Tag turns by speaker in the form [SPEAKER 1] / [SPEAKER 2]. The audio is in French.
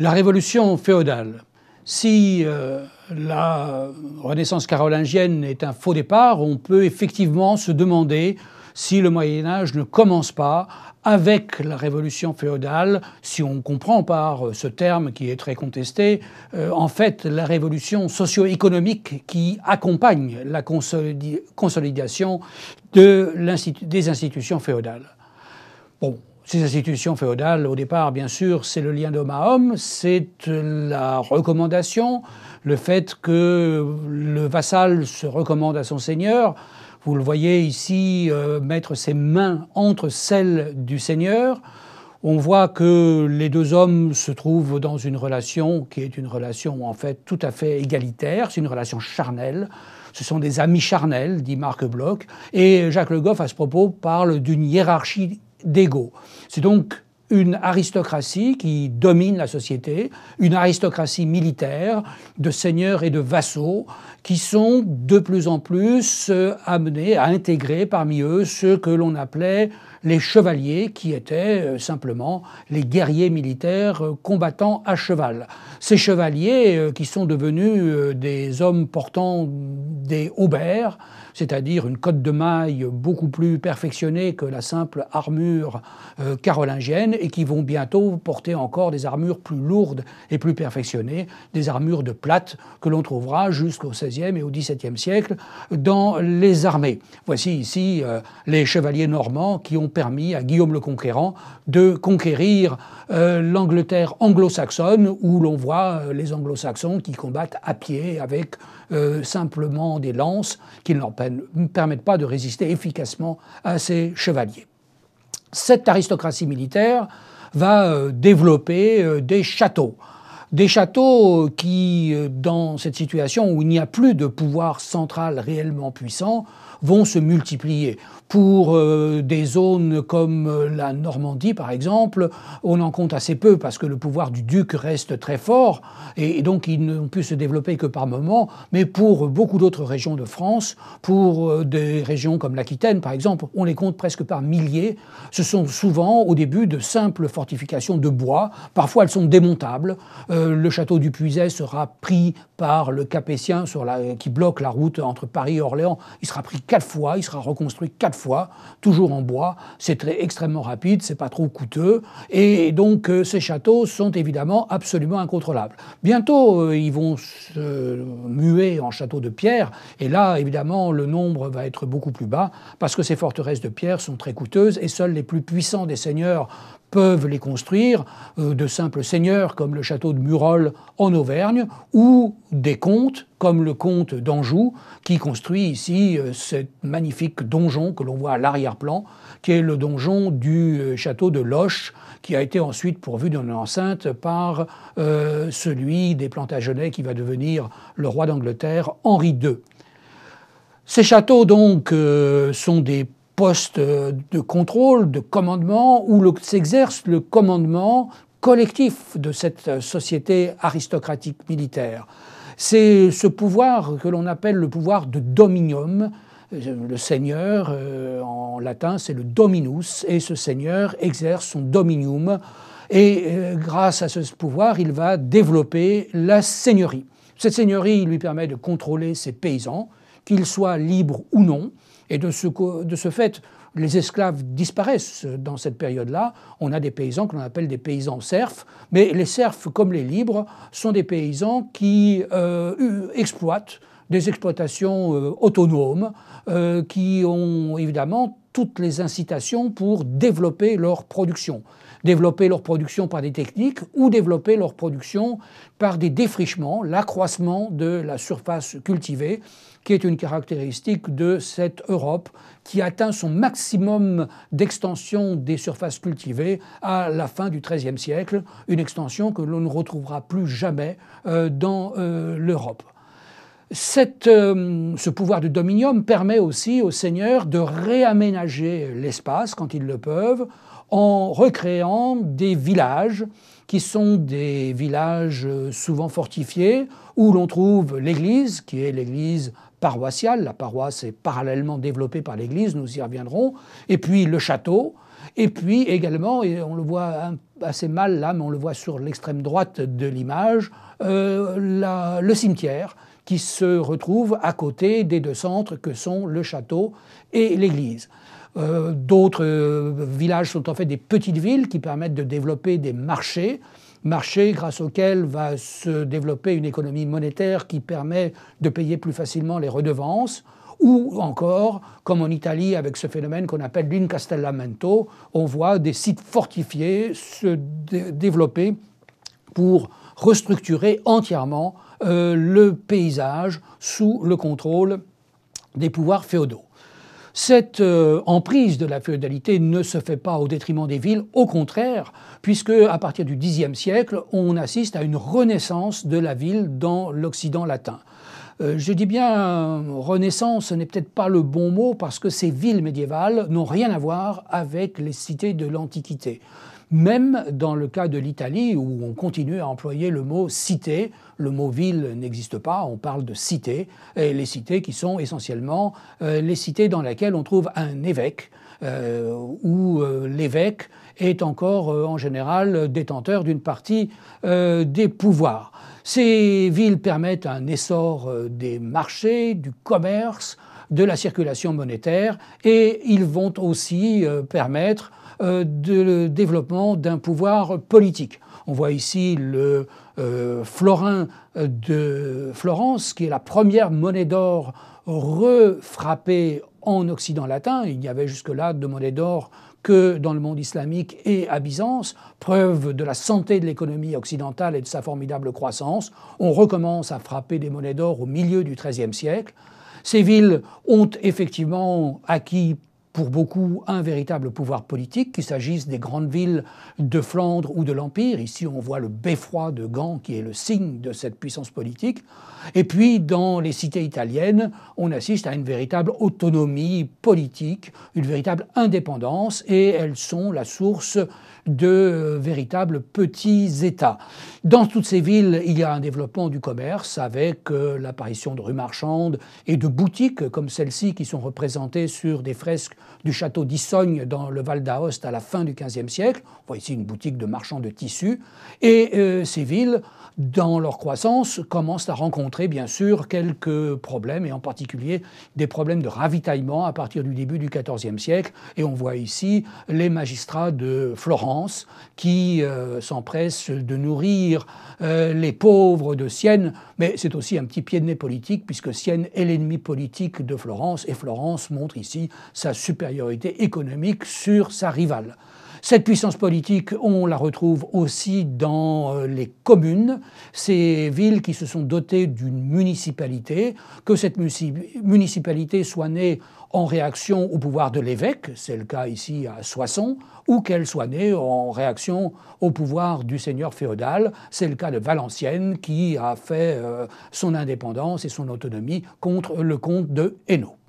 [SPEAKER 1] La révolution féodale. Si euh, la Renaissance carolingienne est un faux départ, on peut effectivement se demander si le Moyen Âge ne commence pas avec la révolution féodale, si on comprend par ce terme qui est très contesté, euh, en fait la révolution socio-économique qui accompagne la consolidation de des institutions féodales. Ces institutions féodales, au départ, bien sûr, c'est le lien d'homme à homme, c'est la recommandation, le fait que le vassal se recommande à son seigneur, vous le voyez ici euh, mettre ses mains entre celles du Seigneur. On voit que les deux hommes se trouvent dans une relation qui est une relation en fait tout à fait égalitaire, c'est une relation charnelle. Ce sont des amis charnels, dit Marc Bloch. Et Jacques Le Goff, à ce propos, parle d'une hiérarchie d'égaux. C'est donc une aristocratie qui domine la société, une aristocratie militaire de seigneurs et de vassaux qui sont de plus en plus euh, amenés à intégrer parmi eux ceux que l'on appelait les chevaliers, qui étaient euh, simplement les guerriers militaires euh, combattant à cheval. Ces chevaliers qui sont devenus des hommes portant des haubers, c'est-à-dire une cotte de maille beaucoup plus perfectionnée que la simple armure euh, carolingienne, et qui vont bientôt porter encore des armures plus lourdes et plus perfectionnées, des armures de plate que l'on trouvera jusqu'au XVIe et au XVIIe siècle dans les armées. Voici ici euh, les chevaliers normands qui ont permis à Guillaume le Conquérant de conquérir euh, l'Angleterre anglo-saxonne, où l'on voit les anglo-saxons qui combattent à pied avec simplement des lances qui ne leur permettent pas de résister efficacement à ces chevaliers. Cette aristocratie militaire va euh, développer euh, des châteaux. Des châteaux qui, euh, dans cette situation où il n'y a plus de pouvoir central réellement puissant, vont se multiplier. Pour euh, des zones comme euh, la Normandie, par exemple, on en compte assez peu parce que le pouvoir du duc reste très fort et, donc ils n'ont pu se développer que par moments. Mais pour beaucoup d'autres régions de France, pour euh, des régions comme l'Aquitaine, par exemple, on les compte presque par milliers. Ce sont souvent au début de simples fortifications de bois. Parfois elles sont démontables. Le château du Puiset sera pris par le Capétien qui bloque la route entre Paris et Orléans. Il sera pris quatre fois, il sera reconstruit quatre fois, toujours en bois. C'est très, extrêmement rapide, c'est pas trop coûteux. Et donc euh, ces châteaux sont évidemment absolument incontrôlables. Bientôt, euh, ils vont se muer en châteaux de pierre. Et là, évidemment, le nombre va être beaucoup plus bas parce que ces forteresses de pierre sont très coûteuses et seuls les plus puissants des seigneurs peuvent les construire, euh, de simples seigneurs comme le château de En Auvergne, ou des comtes comme le comte d'Anjou, qui construit ici euh, ce magnifique donjon que l'on voit à l'arrière-plan, qui est le donjon du euh, château de Loche, qui a été ensuite pourvu d'une enceinte par celui des Plantagenets qui va devenir le roi d'Angleterre, Henri II. Ces châteaux donc sont des poste de contrôle, de commandement, où s'exerce le commandement collectif de cette société aristocratique militaire. C'est ce pouvoir que l'on appelle le pouvoir de dominium. Le seigneur, euh, en latin, c'est le dominus, et ce seigneur exerce son dominium, et euh, grâce à ce pouvoir, il va développer la seigneurie. Cette seigneurie lui permet de contrôler ses paysans, qu'ils soient libres ou non, et de ce, de ce fait, les esclaves disparaissent dans cette période-là. On a des paysans que l'on appelle des paysans serfs, mais les serfs, comme les libres, sont des paysans qui euh, exploitent des exploitations euh, autonomes, euh, qui ont évidemment toutes les incitations pour développer leur production développer leur production par des techniques ou développer leur production par des défrichements, l'accroissement de la surface cultivée, qui est une caractéristique de cette Europe qui atteint son maximum d'extension des surfaces cultivées à la fin du XIIIe siècle, une extension que l'on ne retrouvera plus jamais euh, dans euh, l'Europe. Euh, ce pouvoir de dominium permet aussi aux seigneurs de réaménager l'espace quand ils le peuvent en recréant des villages qui sont des villages souvent fortifiés où l'on trouve l'église, qui est l'église paroissiale. La paroisse est parallèlement développée par l'Église, nous y reviendrons. Et puis le château. Et puis également, et on le voit assez mal là, mais on le voit sur l'extrême droite de l'image, euh, le cimetière qui se retrouve à côté des deux centres que sont le château et l'église. Euh, d'autres euh, villages sont en fait des petites villes qui permettent de développer des marchés, marchés grâce auxquels va se développer une économie monétaire qui permet de payer plus facilement les redevances, ou encore, comme en Italie avec ce phénomène qu'on appelle l'incastellamento, on voit des sites fortifiés se développer pour restructurer entièrement euh, le paysage sous le contrôle des pouvoirs féodaux. Cette euh, emprise de la féodalité ne se fait pas au détriment des villes, au contraire, puisque à partir du Xe siècle, on assiste à une renaissance de la ville dans l'Occident latin. Euh, je dis bien renaissance, ce n'est peut-être pas le bon mot parce que ces villes médiévales n'ont rien à voir avec les cités de l'Antiquité. Même dans le cas de l'Italie, où on continue à employer le mot cité, le mot ville n'existe pas, on parle de cité, et les cités qui sont essentiellement euh, les cités dans lesquelles on trouve un évêque, euh, où euh, l'évêque est encore en général détenteur d'une partie des pouvoirs. Ces villes permettent un essor des marchés, du commerce, de la circulation monétaire, et ils vont aussi permettre euh, de développement d'un pouvoir politique. On voit ici le euh, florin de Florence, qui est la première monnaie d'or refrappée en Occident latin. Il n'y avait jusque-là de monnaie d'or que dans le monde islamique et à Byzance, preuve de la santé de l'économie occidentale et de sa formidable croissance. On recommence à frapper des monnaies d'or au milieu du XIIIe siècle. Ces villes ont effectivement acquis pour beaucoup un véritable pouvoir politique, qu'il s'agisse des grandes villes de Flandre ou de l'Empire. Ici, on voit le beffroi de Gand qui est le signe de cette puissance politique. Et puis, dans les cités italiennes, on assiste à une véritable autonomie politique, une véritable indépendance, et elles sont la source de véritables petits États. Dans toutes ces villes, il y a un développement du commerce avec euh, l'apparition de rues marchandes et de boutiques comme celles-ci qui sont représentées sur des fresques du château d'Issogne dans le Val d'Aoste à la fin du XVe siècle. On voit ici une boutique de marchands de tissus. Et euh, ces villes dans leur croissance, commencent à rencontrer bien sûr quelques problèmes, et en particulier des problèmes de ravitaillement à partir du début du XIVe siècle. Et on voit ici les magistrats de Florence qui euh, s'empressent de nourrir euh, les pauvres de Sienne, mais c'est aussi un petit pied de nez politique, puisque Sienne est l'ennemi politique de Florence, et Florence montre ici sa supériorité économique sur sa rivale. Cette puissance politique, on la retrouve aussi dans euh, les communes, ces villes qui se sont dotées d'une municipalité, que cette municipalité soit née en réaction au pouvoir de l'évêque, c'est le cas ici à Soissons, ou qu'elle soit née en réaction au pouvoir du seigneur féodal, c'est le cas de Valenciennes qui a fait euh, son indépendance et son autonomie contre le comte de Hainaut.